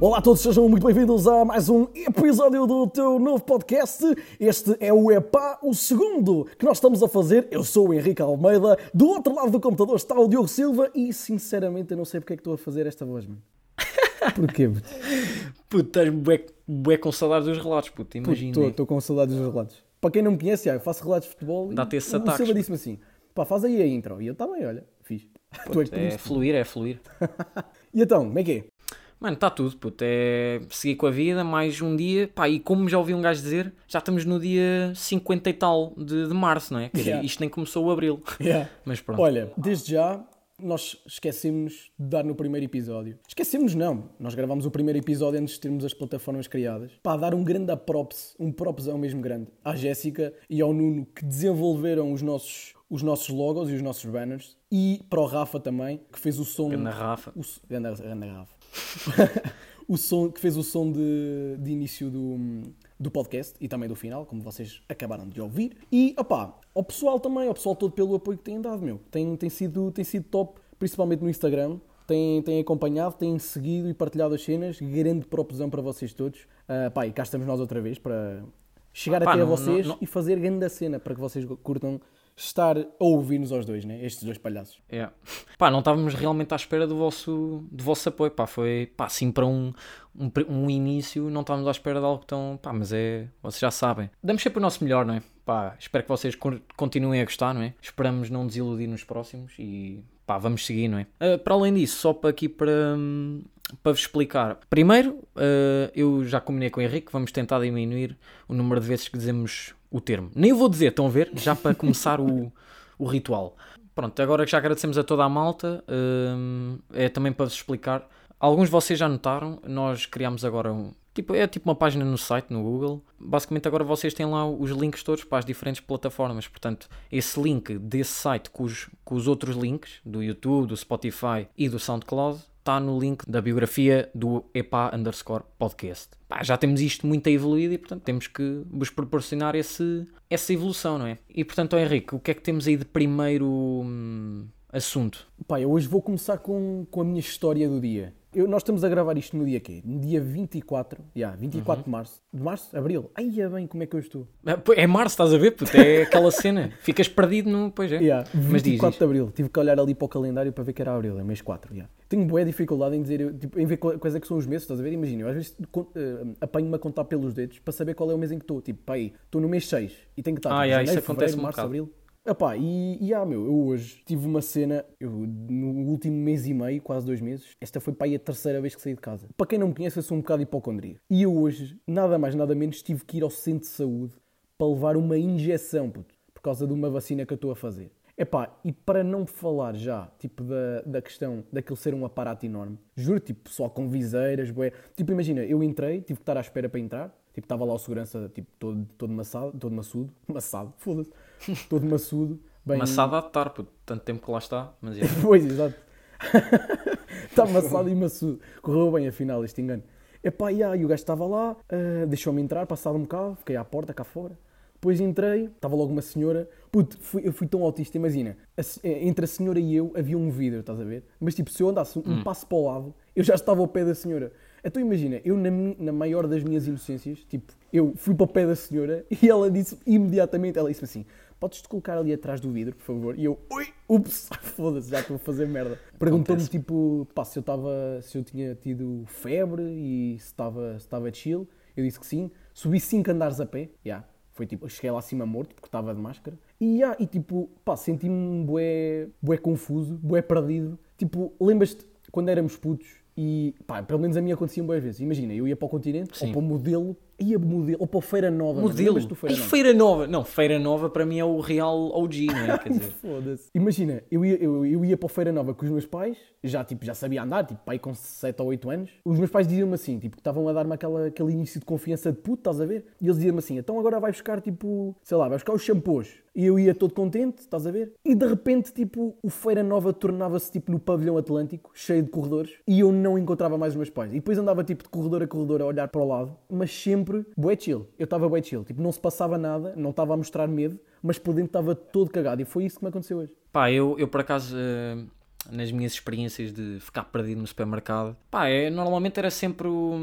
Olá a todos, sejam muito bem-vindos a mais um episódio do teu novo podcast. Este é o EPA, o segundo que nós estamos a fazer. Eu sou o Henrique Almeida, do outro lado do computador está o Diogo Silva e sinceramente eu não sei porque é que estou a fazer esta voz, mano. Porquê? puto? Puto, estás bué, bué com saudades dos relatos, puto, imagina. Estou estou com saudades dos relatos. Para quem não me conhece, eu faço relatos de futebol Dá-te e esses o Silva puto. disse-me assim, pá, faz aí a intro. E eu, tá bem, olha, fiz. Tu é é fluir, é fluir. E então, como é que é? Mano, está tudo, puto, é seguir com a vida, mais um dia, pá, e como já ouvi um gajo dizer, já estamos no dia 50 e tal de, de março, não é? Quer Yeah. isto nem começou o abril, Yeah. mas pronto. Olha, desde já nós esquecemos de dar no primeiro episódio. Esquecemos não. Nós gravámos o primeiro episódio antes de termos as plataformas criadas. Para dar um grande props, um propsão mesmo grande, à Jéssica e ao Nuno que desenvolveram os nossos, os nossos logos e os nossos banners. E para o Rafa também, que fez o som... Na Rafa. O, ganda- ganda Rafa. o som, que fez o som de, de início do, do podcast e também do final, como vocês acabaram de ouvir. E, opá, ao pessoal também, ao pessoal todo pelo apoio que têm dado, meu. Tem, tem, sido, tem sido top, principalmente no Instagram. Têm, têm acompanhado, têm seguido e partilhado as cenas. Grande propusão para vocês todos. Ah, pá, e cá estamos nós outra vez para chegar Pá, até a não- vocês não- não- e fazer grande cena para que vocês curtam estar a ouvir-nos aos dois, né? Estes dois palhaços. É. Pá, não estávamos realmente à espera do vosso, do vosso apoio, pá, foi, pá, assim para um, um, um início, não estávamos à espera de algo tão, pá, mas é, vocês já sabem. Damos sempre o nosso melhor, não é? Pá, espero que vocês con- continuem a gostar, não é? Esperamos não desiludir nos próximos e, pá, vamos seguir, não é? Ah, para além disso, só para aqui para, para vos explicar. Primeiro, ah, eu já combinei com o Henrique, vamos tentar diminuir o número de vezes que dizemos o termo. Nem vou dizer, estão a ver? Já para começar o, o ritual. Pronto, agora que já agradecemos a toda a malta, hum, é também para vos explicar. Alguns de vocês já notaram, nós criámos agora um. Tipo, é tipo uma página no site, no Google. Basicamente, agora vocês têm lá os links todos para as diferentes plataformas. Portanto, esse link desse site com os, com os outros links, do YouTube, do Spotify e do SoundCloud, está no link da biografia do EPA underscore podcast. Pá, já temos isto muito evoluído e, portanto, temos que vos proporcionar esse, essa evolução, não é? E, portanto, Henrique, o que é que temos aí de primeiro hum, assunto? Pá, eu hoje vou começar com, com a minha história do dia. Eu- nós estamos a gravar isto no dia quê? No dia 24, yeah, 24 de março. De março? Abril? Ai, é bem, como é que eu estou? É, É março, estás a ver? Puto, é aquela cena. Ficas perdido no. Pois é. Yeah, Mas diz, 24 de Abril. Tive que olhar ali para o calendário para ver que era Abril, é mês 4. yeah. Tenho boa dificuldade em dizer, tipo, em ver quais é que são os meses, estás a ver? Imagina, eu às vezes eh, apanho-me a contar pelos dedos para saber qual é o mês em que estou. Tipo, pá, aí, estou no mês 6 e tenho que estar Ah, tipo, yeah, janeiro, isso acontece fevereiro, um março, bocado. abril. Epá, e, e ah, meu, eu hoje tive uma cena, eu, no último mês e meio, quase dois meses, esta foi para aí a terceira vez que saí de casa. Para quem não me conhece, eu sou um bocado hipocondríaco. E eu hoje, nada mais, nada menos, tive que ir ao centro de saúde para levar uma injeção, puto, por causa de uma vacina que eu estou a fazer. Epá, e para não falar já, tipo, da, da questão daquilo ser um aparato enorme, juro, tipo, só com viseiras, bué. Tipo, imagina, eu entrei, tive que estar à espera para entrar, tipo, estava lá o segurança, tipo, todo, todo maçado, todo maçudo, maçado, foda-se, todo maçudo, bem... Maçada a estar, puto. Tanto tempo que lá está. Mas é. Pois, exato. Está amassado e maçudo. Correu bem, afinal, este engano. Epá, e aí, o gajo estava lá, ah, deixou-me entrar, passado um bocado, fiquei à porta, cá fora. Depois entrei, estava logo uma senhora. Puto, fui- eu fui tão autista, imagina. a eh, entre a senhora e eu havia um vidro, estás a ver? Mas tipo, se eu andasse um Hum. passo para o lado, eu já estava ao pé da senhora. Então imagina, eu na, na maior das minhas inocências, tipo, eu fui para o pé da senhora e ela disse imediatamente, ela disse assim, podes-te colocar ali atrás do vidro, por favor? E eu, ui, ups, foda-se, já estou a fazer merda. Perguntou-me tipo, pá, se eu estava, se eu tinha tido febre e se estava, se chill. Eu disse que sim. Subi 5 andares a pé, já. Foi tipo, cheguei lá acima morto porque estava de máscara. E, já, e tipo, pá, senti-me bué, bué confuso, bué perdido. Tipo, lembras-te quando éramos putos e, pá, pelo menos a mim acontecia boas vezes. Imagina, eu ia para o continente, Sim. ou para o modelo, ia modelo, ou para o Feira Nova. mano. Modelo. Do Feira Nova? Feira Nova. Não, Feira Nova para mim é o real OG, não é? Quer dizer. Foda-se. Imagina, eu ia, eu, eu ia para o Feira Nova com os meus pais, já, tipo, já sabia andar, tipo, pai com 7 ou 8 anos. Os meus pais diziam-me assim, tipo, que estavam a dar-me aquela, aquele início de confiança de puto, estás a ver? E eles diziam-me assim, então agora vai buscar, tipo, sei lá, vai buscar os shampoos. E eu ia todo contente, estás a ver? E de repente, tipo, o Feira Nova tornava-se, tipo, no pavilhão Atlântico, cheio de corredores, e eu não encontrava mais os meus pais. E depois andava, tipo, de corredor a corredor a olhar para o lado, mas sempre bué chill. Eu estava bué chill, tipo, não se passava nada, não estava a mostrar medo, mas por dentro estava todo cagado. E foi isso que me aconteceu hoje. Pá, eu, eu por acaso. eh, nas minhas experiências de ficar perdido no supermercado, pá, é, normalmente era sempre o.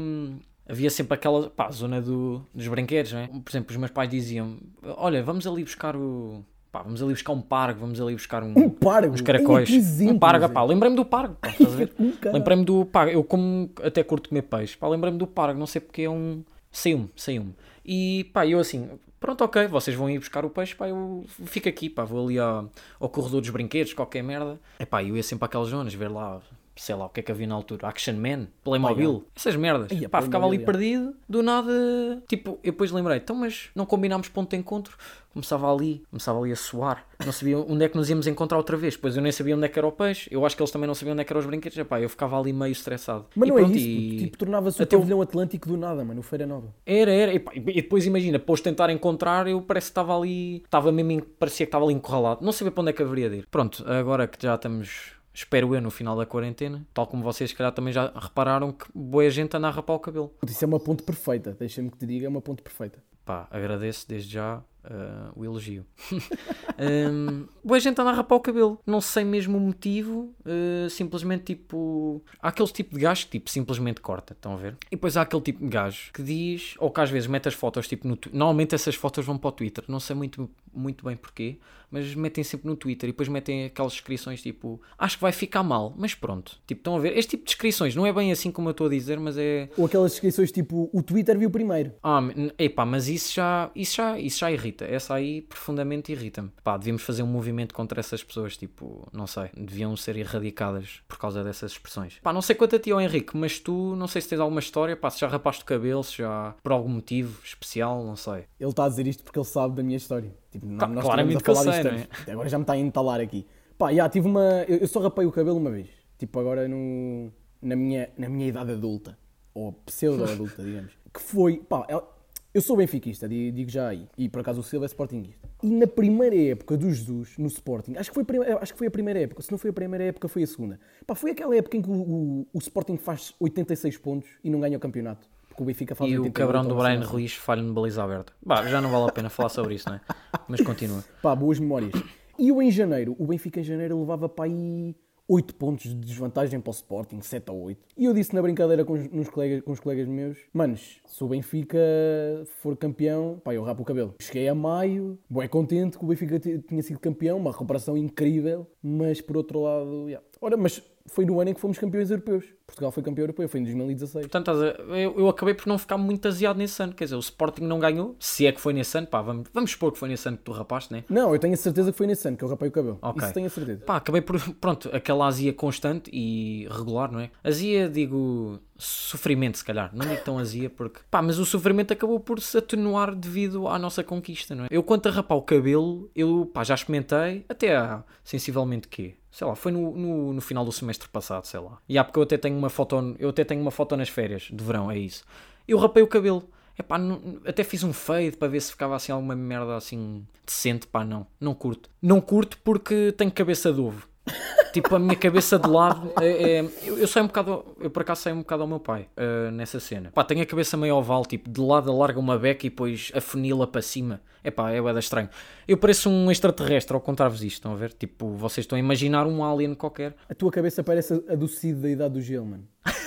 Havia sempre aquela pá, zona do, dos brinquedos, não é? Por exemplo, os meus pais diziam: Olha, vamos ali buscar o. Pá, vamos ali buscar um pargo, vamos ali buscar um, Um pargo? uns caracóis. Exemplo, um pargo, pá, lembrei-me do pargo, pá, estás a ver? Um caralho. lembrei-me do pargo. Eu, como até curto comer peixe, pá, lembrei-me do pargo, não sei porque é um. Saiu-me, saiu-me. E pá, eu assim, pronto, ok, vocês vão ir buscar o peixe, pá, eu fico aqui, pá, vou ali ao, ao corredor dos brinquedos, qualquer merda. É pá, eu ia sempre àquelas zonas, ver lá, sei lá, o que é que havia na altura, Action Man, Playmobil, essas merdas. Ai, a pá, ficava ali Playmobil, perdido, do nada, tipo, eu depois lembrei, então, mas não combinámos ponto de encontro? Começava ali, começava ali a suar, não sabia onde é que nos íamos encontrar outra vez, depois eu nem sabia onde é que era o peixe, eu acho que eles também não sabiam onde é que eram os brinquedos, Epá, eu ficava ali meio estressado. Mas E não é pronto, isso, e- tipo, tornava-se o até o- pavilhão atlântico do nada, mano, Feira Nova. era, era. E, pá, e depois imagina, depois de tentar encontrar, eu parece que estava ali. Estava mesmo. Parecia que estava ali encurralado. Não sabia para onde é que haveria de ir. Pronto, agora que já estamos. Espero eu no final da quarentena, tal como vocês, se calhar, também já repararam que boa gente anda a rapar o cabelo. Isso é uma ponte perfeita, deixa-me que te diga, é uma ponte perfeita. Pá, agradeço desde já ah, o elogio. um, boa gente anda a rapar o cabelo. Não sei mesmo o motivo. ah, simplesmente tipo. Há aquele tipo de gajo que tipo, simplesmente corta. Estão a ver? E depois há aquele tipo de gajo que diz. Ou que às vezes mete as fotos tipo no Normalmente essas fotos vão para o Twitter. Não sei muito, muito bem porquê. Mas metem sempre no Twitter. E depois metem aquelas descrições tipo. Acho que vai ficar mal. Mas pronto. Tipo, estão a ver? Este tipo de descrições não é bem assim como eu estou a dizer. Mas é. Ou aquelas descrições tipo, o Twitter viu primeiro. Ah, epá, mas isso já, isso já, isso já irrita. Essa aí profundamente irrita-me. Pá, devíamos fazer um movimento contra essas pessoas, tipo, não sei, deviam ser erradicadas por causa dessas expressões. Pá, não sei quanto a ti, ó Henrique, mas tu, não sei se tens alguma história, pá, se já rapaste o cabelo, se já por algum motivo especial, não sei. Ele está a dizer isto porque ele sabe da minha história. Tipo, Tá, nós claramente que eu sei, disto antes. Agora já me está a entalar aqui. Pá, já, tive uma... Eu, eu só rapei o cabelo uma vez. Tipo, agora no... na, minha, na minha idade adulta. Ou pseudo-adulta, digamos. Que foi... Pá, eu- sou benfiquista, di- digo já aí. E por acaso o Silva é sportinguista. E na primeira época do Jesus, no Sporting, acho que, foi acho que foi a primeira época. Se não foi a primeira época, foi a segunda. Pá, foi aquela época em que o, o, o Sporting faz 86 pontos e não ganha o campeonato. Porque o Benfica faz E o 88 cabrão do ou Brian assim. Ruiz falha-me baliza aberta. Bah, já não vale a pena falar sobre isso, não é? Mas continua. Pá, boas memórias. E eu em janeiro, o Benfica em janeiro levava para aí 8 pontos de desvantagem para o Sporting, 7 a 8. E eu disse na brincadeira com os, nos colegas, com os colegas meus, manos, se o Benfica for campeão, pá, eu rapo o cabelo. Cheguei a maio, bué contente que o Benfica tinha sido campeão, uma recuperação incrível, mas por outro lado, yeah. ora, mas foi no ano em que fomos campeões europeus. Portugal foi campeão europeu, foi em 2016. Portanto, eu, eu acabei por não ficar muito aziado nesse ano. Quer dizer, o Sporting não ganhou, se é que foi nesse ano, pá, vamos, vamos supor que foi nesse ano que tu rapaste, né? Não, eu tenho a certeza que foi nesse ano que eu rapei o cabelo. Ok. Isso tenho a certeza. Pá, acabei por, pronto, aquela azia constante e regular, não é? Azia, digo, sofrimento, se calhar. Não digo tão azia porque, pá, mas o sofrimento acabou por se atenuar devido à nossa conquista, não é? Eu, quanto a rapar o cabelo, eu, pá, já experimentei, até há sensivelmente quê? Sei lá, foi no, no, no final do semestre passado, sei lá. E há porque eu até tenho uma foto, eu até tenho uma foto nas férias de verão, é isso. Eu rapei o cabelo. Epá, não- até fiz um fade para ver se ficava assim alguma merda assim decente, pá, não. Não curto. Não curto porque tenho cabeça de ovo. Tipo, a minha cabeça de lado é, é- eu, eu saio um bocado, eu por acaso saio um bocado ao meu pai ah, nessa cena. Pá, tenho a cabeça meio oval, tipo, de lado alarga uma beca e depois afunila para cima. É pá, é bué estranho. Eu pareço um extraterrestre ao contar-vos isto, estão a ver? Tipo, vocês estão a imaginar um alien qualquer. A tua cabeça parece a do Cid da idade do gelo, mano.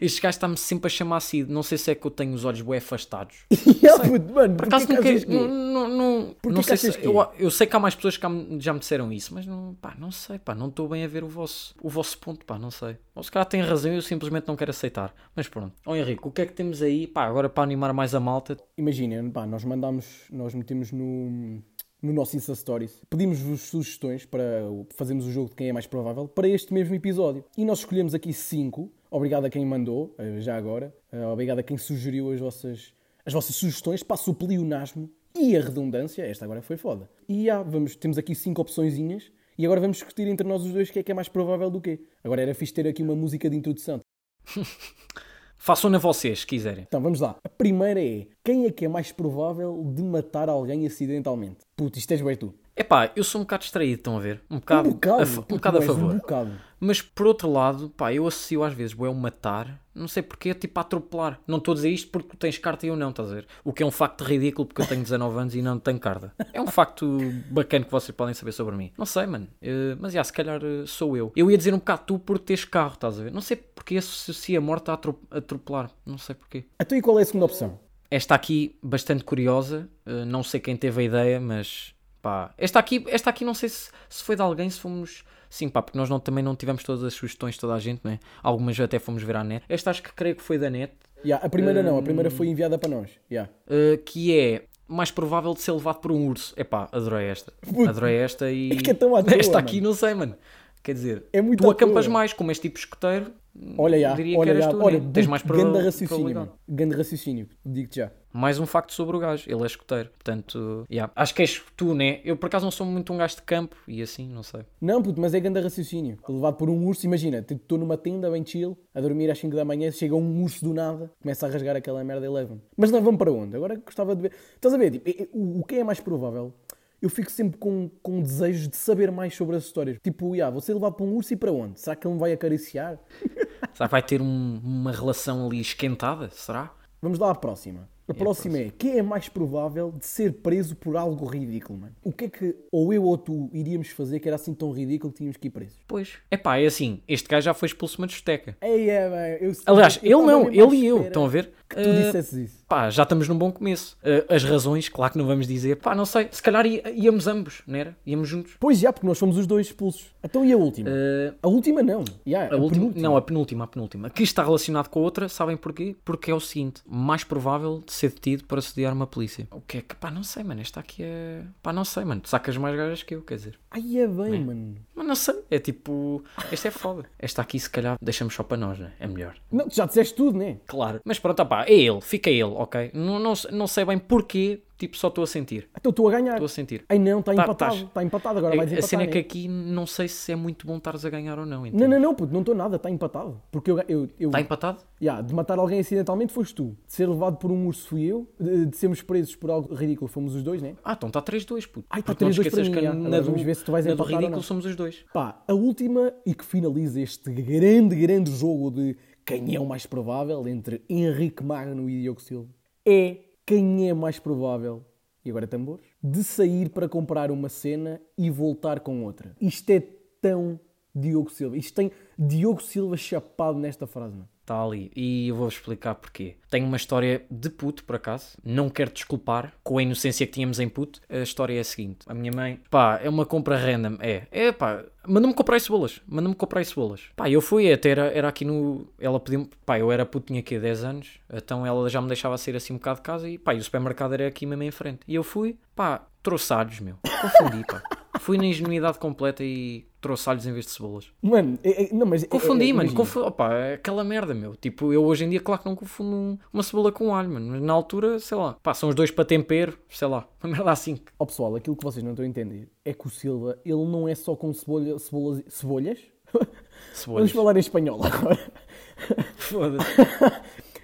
Este gajo está-me sempre a chamar Cid. Não sei se é que eu tenho os olhos bué afastados. Puto, mano, Por acaso achas que é? Não, não, não, não sei se. Eu, é? eu sei que há mais pessoas que já me, disseram isso, mas não, pá, não sei, pá, não estou bem a ver o vosso, o vosso ponto, pá, não sei. Ou se calhar têm razão e eu simplesmente não quero aceitar. Mas pronto. Ó Henrique, o que é que temos aí, pá, agora para animar mais a malta? Imagina, pá, nós mandámos, nós metemos no, no nosso Insta Stories, pedimos-vos sugestões para fazermos o jogo de quem é mais provável para este mesmo episódio. E nós escolhemos aqui cinco. Obrigado a quem mandou, eh, já agora. Eh, Obrigado a quem sugeriu as vossas, as vossas sugestões. Passo o pleonasmo e a redundância. Esta agora foi foda. E já, vamos, temos aqui cinco opçõezinhas. E agora vamos discutir entre nós os dois quem é que é mais provável do quê. Agora era fixe ter aqui uma música de introdução. Façam-na vocês, se quiserem. Então vamos lá. A primeira é: quem é que é mais provável de matar alguém acidentalmente? Puto, isto és bem tu. Epá, eu sou um bocado distraído, estão a ver? Um bocado, Um bocado, a, um bocado a favor. Um bocado. Mas por outro lado, pá, eu associo às vezes o matar, não sei porquê, tipo a atropelar. Não estou a dizer isto porque tu tens carta e eu não, estás a ver? O que é um facto ridículo porque eu tenho 19 anos e não tenho carta. É um facto bacana que vocês podem saber sobre mim. Não sei, mano. Eh, mas já, se calhar eh, sou eu. Eu ia dizer um bocado tu por teres carro, estás a ver? Não sei porque associa a morte a atro- atropelar. Não sei porquê. Então e qual é a segunda opção? Esta aqui, bastante curiosa, eh, não sei quem teve a ideia, mas pá, esta aqui, esta aqui não sei se, se foi de alguém, se fomos. Sim, pá, porque nós não- também não tivemos todas as sugestões de toda a gente, não é? Algumas até fomos ver à net. Esta acho que creio que foi da net, Yeah, a primeira não, a primeira foi enviada para nós. Yeah. eh, que é mais provável de ser levado por um urso. Epá, adorei esta. Adorei esta e. É que é tão à toa, esta aqui mano. não sei, mano. Quer dizer, É muito tu acampas toa. mais, como és tipo escoteiro. Olha, já, diria olha, que eras já, tu, olha, né? Tens mais grande proba- raciocínio. Grande raciocínio, digo-te já. Mais um facto sobre o gajo, ele é escoteiro. Portanto, yeah. acho que és tu, né? Eu por acaso não sou muito um gajo de campo e assim, não sei. Não, puto, mas é grande raciocínio. Levado por um urso, imagina, tipo, estou numa tenda bem chill, a dormir às 5 da manhã, chega um urso do nada, começa a rasgar aquela merda e leva-me. Mas leva-me para onde? Agora gostava de ver. Estás a ver? Tipo, é- é- o, o que é mais provável? Eu fico sempre com, com desejos de saber mais sobre as histórias. Tipo, yeah, vou ser levado para um urso e para onde? Será que ele me vai acariciar? Será que vai ter um- uma relação ali esquentada? Será? Vamos lá à próxima. A próxima é, quem é mais provável de ser preso por algo ridículo, mano? O que é que ou eu ou tu iríamos fazer que era assim tão ridículo que tínhamos que ir presos? Pois. Epá, é assim, este gajo já foi expulso de uma discoteca. Ei, é, bem, eu Aliás, eu ele não, ele e eu, estão a ver? Que tu Eh, dissesses isso. Pá, já estamos num bom começo. Eh, as razões, claro que não vamos dizer. Pá, não sei, se calhar íamos ambos, não era? Íamos juntos. Pois já, porque nós fomos os dois expulsos. Então e a última? Eh, A última não. Yeah, A última, penúltima. não, a penúltima, a penúltima. Que está relacionado com a outra, sabem porquê? Porque é o seguinte: mais provável de ser detido para sediar uma polícia. O que é que, pá, não sei, mano. Esta aqui é. Pá, não sei, mano. Tu sacas mais gajas que eu, quer dizer. Ai, é bem, mano. Mas não sei, é tipo. Esta é foda. Esta aqui, se calhar, deixamos só para nós, né? É melhor. Não, tu já disseste tudo, né? Claro. Mas pronto, opá, é ele, fica ele, ok? Não, não, não sei bem porquê, tipo, só estou a sentir. Então estou a ganhar. Estou a sentir. Ai não, está Tá- empatado. tás- Está empatado, agora vais a cena é né? que aqui não sei se é muito bom estares a ganhar ou não. Não, entende? não, não, puto, não estou nada, está empatado. Porque eu, eu, eu Está empatado? Ya, de matar alguém acidentalmente foste tu. De ser levado por um urso fui eu. De, de sermos presos por algo ridículo fomos os dois, né? Ah, então está 3-2, puto. Ai, tá não 3-2 para mim, que já. na do, vamos ver se tu vais na do ridículo não. somos os dois. Pá, a última e que finaliza este grande, grande jogo de quem é o mais provável entre Henrique Magno e Diogo Silva é quem é mais provável, e agora tambores, de sair para comprar uma cena e voltar com outra. Isto é tão Diogo Silva. Isto tem Diogo Silva chapado nesta frase, mano. Está ali. E eu vou-vos explicar porquê. Tenho uma história de puto, por acaso. Não quero desculpar com a inocência que tínhamos em puto. A história é a seguinte. A minha mãe, pá, é uma compra random. É, é pá, manda-me comprar cebolas. Manda-me comprar cebolas. Pá, eu fui, até era, era aqui no... Ela pediu-me... Pá, eu era puto, tinha aqui 10 anos. Então ela já me deixava sair assim um bocado de casa. E pá, e o supermercado era aqui mesmo em frente. E eu fui, pá, trouxe alhos, meu. Confundi, pá. Fui na ingenuidade completa e trouxe alhos em vez de cebolas. Mano, é- é- não, mas é- Confundi, é- é- mano. imagina. Confu... Opa, é aquela merda, meu. Tipo, eu hoje em dia, claro que não confundo um- uma cebola com alho, mano. Mas na altura, sei lá. Pá, são os dois para tempero, sei lá. Uma merda assim. Ó pessoal, aquilo que vocês não estão a entender é que o Silva, ele não é só com cebolha, cebolas, cebolhas? Vamos Cebolas. falar em espanhol agora. Foda-se.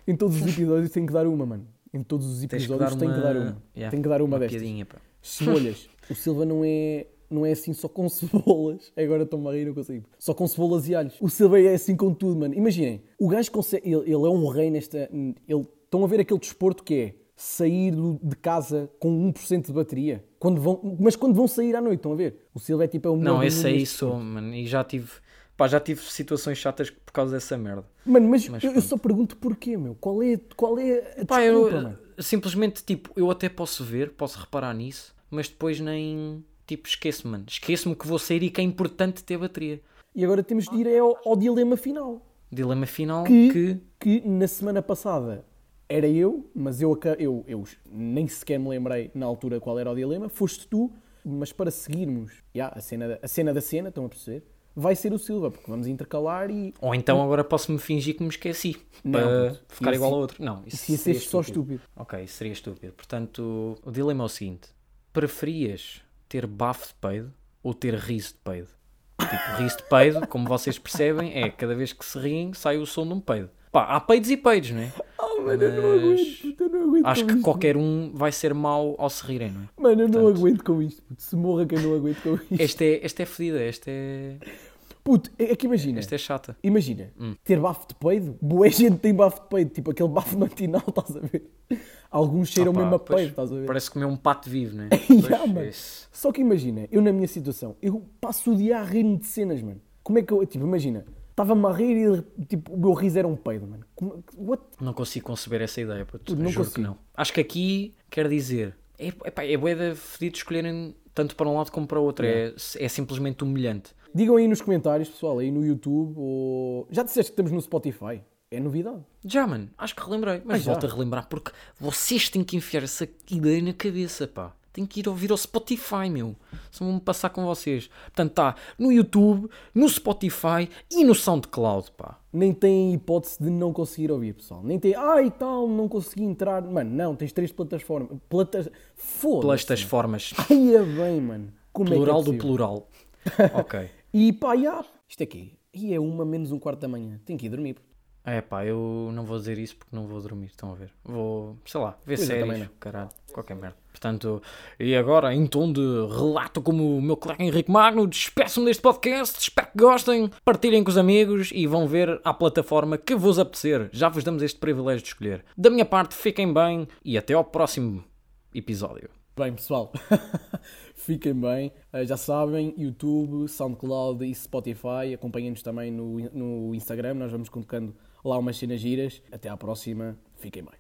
em todos os episódios tem que dar uma, mano. Em todos os Tens que episódios dar tem uma... que dar uma. Yeah, Tem que dar uma, destas. piadinha, pá. Cebolhas. o Silva não é, não é assim só com cebolas. Agora estou-me a rir, não consigo. Só com cebolas e alhos. O Silva é assim com tudo, mano. Imaginem, o gajo consegue. Ele, ele é um rei nesta. Ele, estão a ver aquele desporto que é sair de casa com 1% de bateria. Quando vão, mas quando vão sair à noite, estão a ver? O Silva é tipo é o Não, esse aí sou, mano. E já tive... Pá, já tive situações chatas por causa dessa merda. Mano, mas, Mas eu, eu só pergunto porquê, meu. Qual é, qual é a Pá, eu desculpa, mano? simplesmente, tipo, eu até posso ver, posso reparar nisso, mas depois nem, tipo, esqueço-me, mano. Esqueço-me que vou sair e que é importante ter bateria. E agora temos de ir ao, ao dilema final. Dilema final Que, que... que na semana passada era eu, mas eu, eu, eu nem sequer me lembrei na altura qual era o dilema. Foste tu, mas para seguirmos já, a, cena, da- a cena da cena, estão a perceber? Vai ser o Silva, porque vamos intercalar e. Ou então agora posso-me fingir que me esqueci Não, para puto. ficar Isso- igual ao outro. Não, isso Isso ia seria ser só estúpido. estúpido. Ok, isso seria estúpido. Portanto, o dilema é o seguinte: preferias ter bafo de peido ou ter riso de peido? Tipo, riso de peido, como vocês percebem, é cada vez que se riem sai o som de um peido. Pá, há peidos e peidos, não é? Oh, mano, eu não aguento, eu não aguento acho que isto. qualquer um vai ser mau ao se rirem, não é? Mano, eu não Portanto- aguento com isto. Se morra quem não aguento com isto. Este é, este é fedida, este é, Puto, é é que imagina. este é chata. Imagina, Hum. ter bafo de peido. Boa gente tem bafo de peido. Tipo aquele bafo matinal, estás a ver? Alguns cheiram Ah, pá, mesmo a peido, estás a ver? Parece comer um pato vivo, não é? Pois, mano. esse- Só que imagina, eu na minha situação, eu passo o dia a rir-me de cenas, mano. Como é que eu, tipo, imagina, estava-me a rir e tipo, o meu riso era um peido, mano. Como, what? Não consigo conceber essa ideia, puto. Não Juro que consigo. não. Acho que aqui quer dizer. É, epá, é bué de fedido escolherem tanto para um lado como para o outro. É, é simplesmente humilhante. Digam aí nos comentários, pessoal, aí no YouTube ou... Já disseste que estamos no Spotify? É novidade. Já, mano, acho que relembrei. Mas Ah, já? volto a relembrar porque vocês têm que enfiar essa ideia na cabeça, pá. Tem que ir ouvir ao Spotify, meu. Só vão-me passar com vocês. Portanto, está no YouTube, no Spotify e no SoundCloud, pá. Nem tem hipótese de não conseguir ouvir, pessoal. Nem tem, ai tal, não consegui entrar. Mano, não, tens três plataformas. Platas... Foda-se. Pelas formas. Ai, é bem, mano. Como é é Plural do possível? plural. ok. E pá, já. Isto é quê? E é uma menos um quarto da manhã. Tenho que ir dormir. É pá, eu não vou dizer isso porque não vou dormir, estão a ver? Vou, sei lá, ver Pois séries, caralho, qualquer merda. Portanto, e agora, em tom de relato como o meu colega Henrique Magno, despeço-me deste podcast, espero que gostem, partilhem com os amigos e vão ver à plataforma que vos apetecer. Já vos damos este privilégio de escolher. Da minha parte, fiquem bem e até ao próximo episódio. Bem, pessoal, fiquem bem. Eh, Já sabem, YouTube, SoundCloud e Spotify. Acompanhem-nos também no, no Instagram. Nós vamos colocando lá umas cenas giras. Até à próxima. Fiquem bem.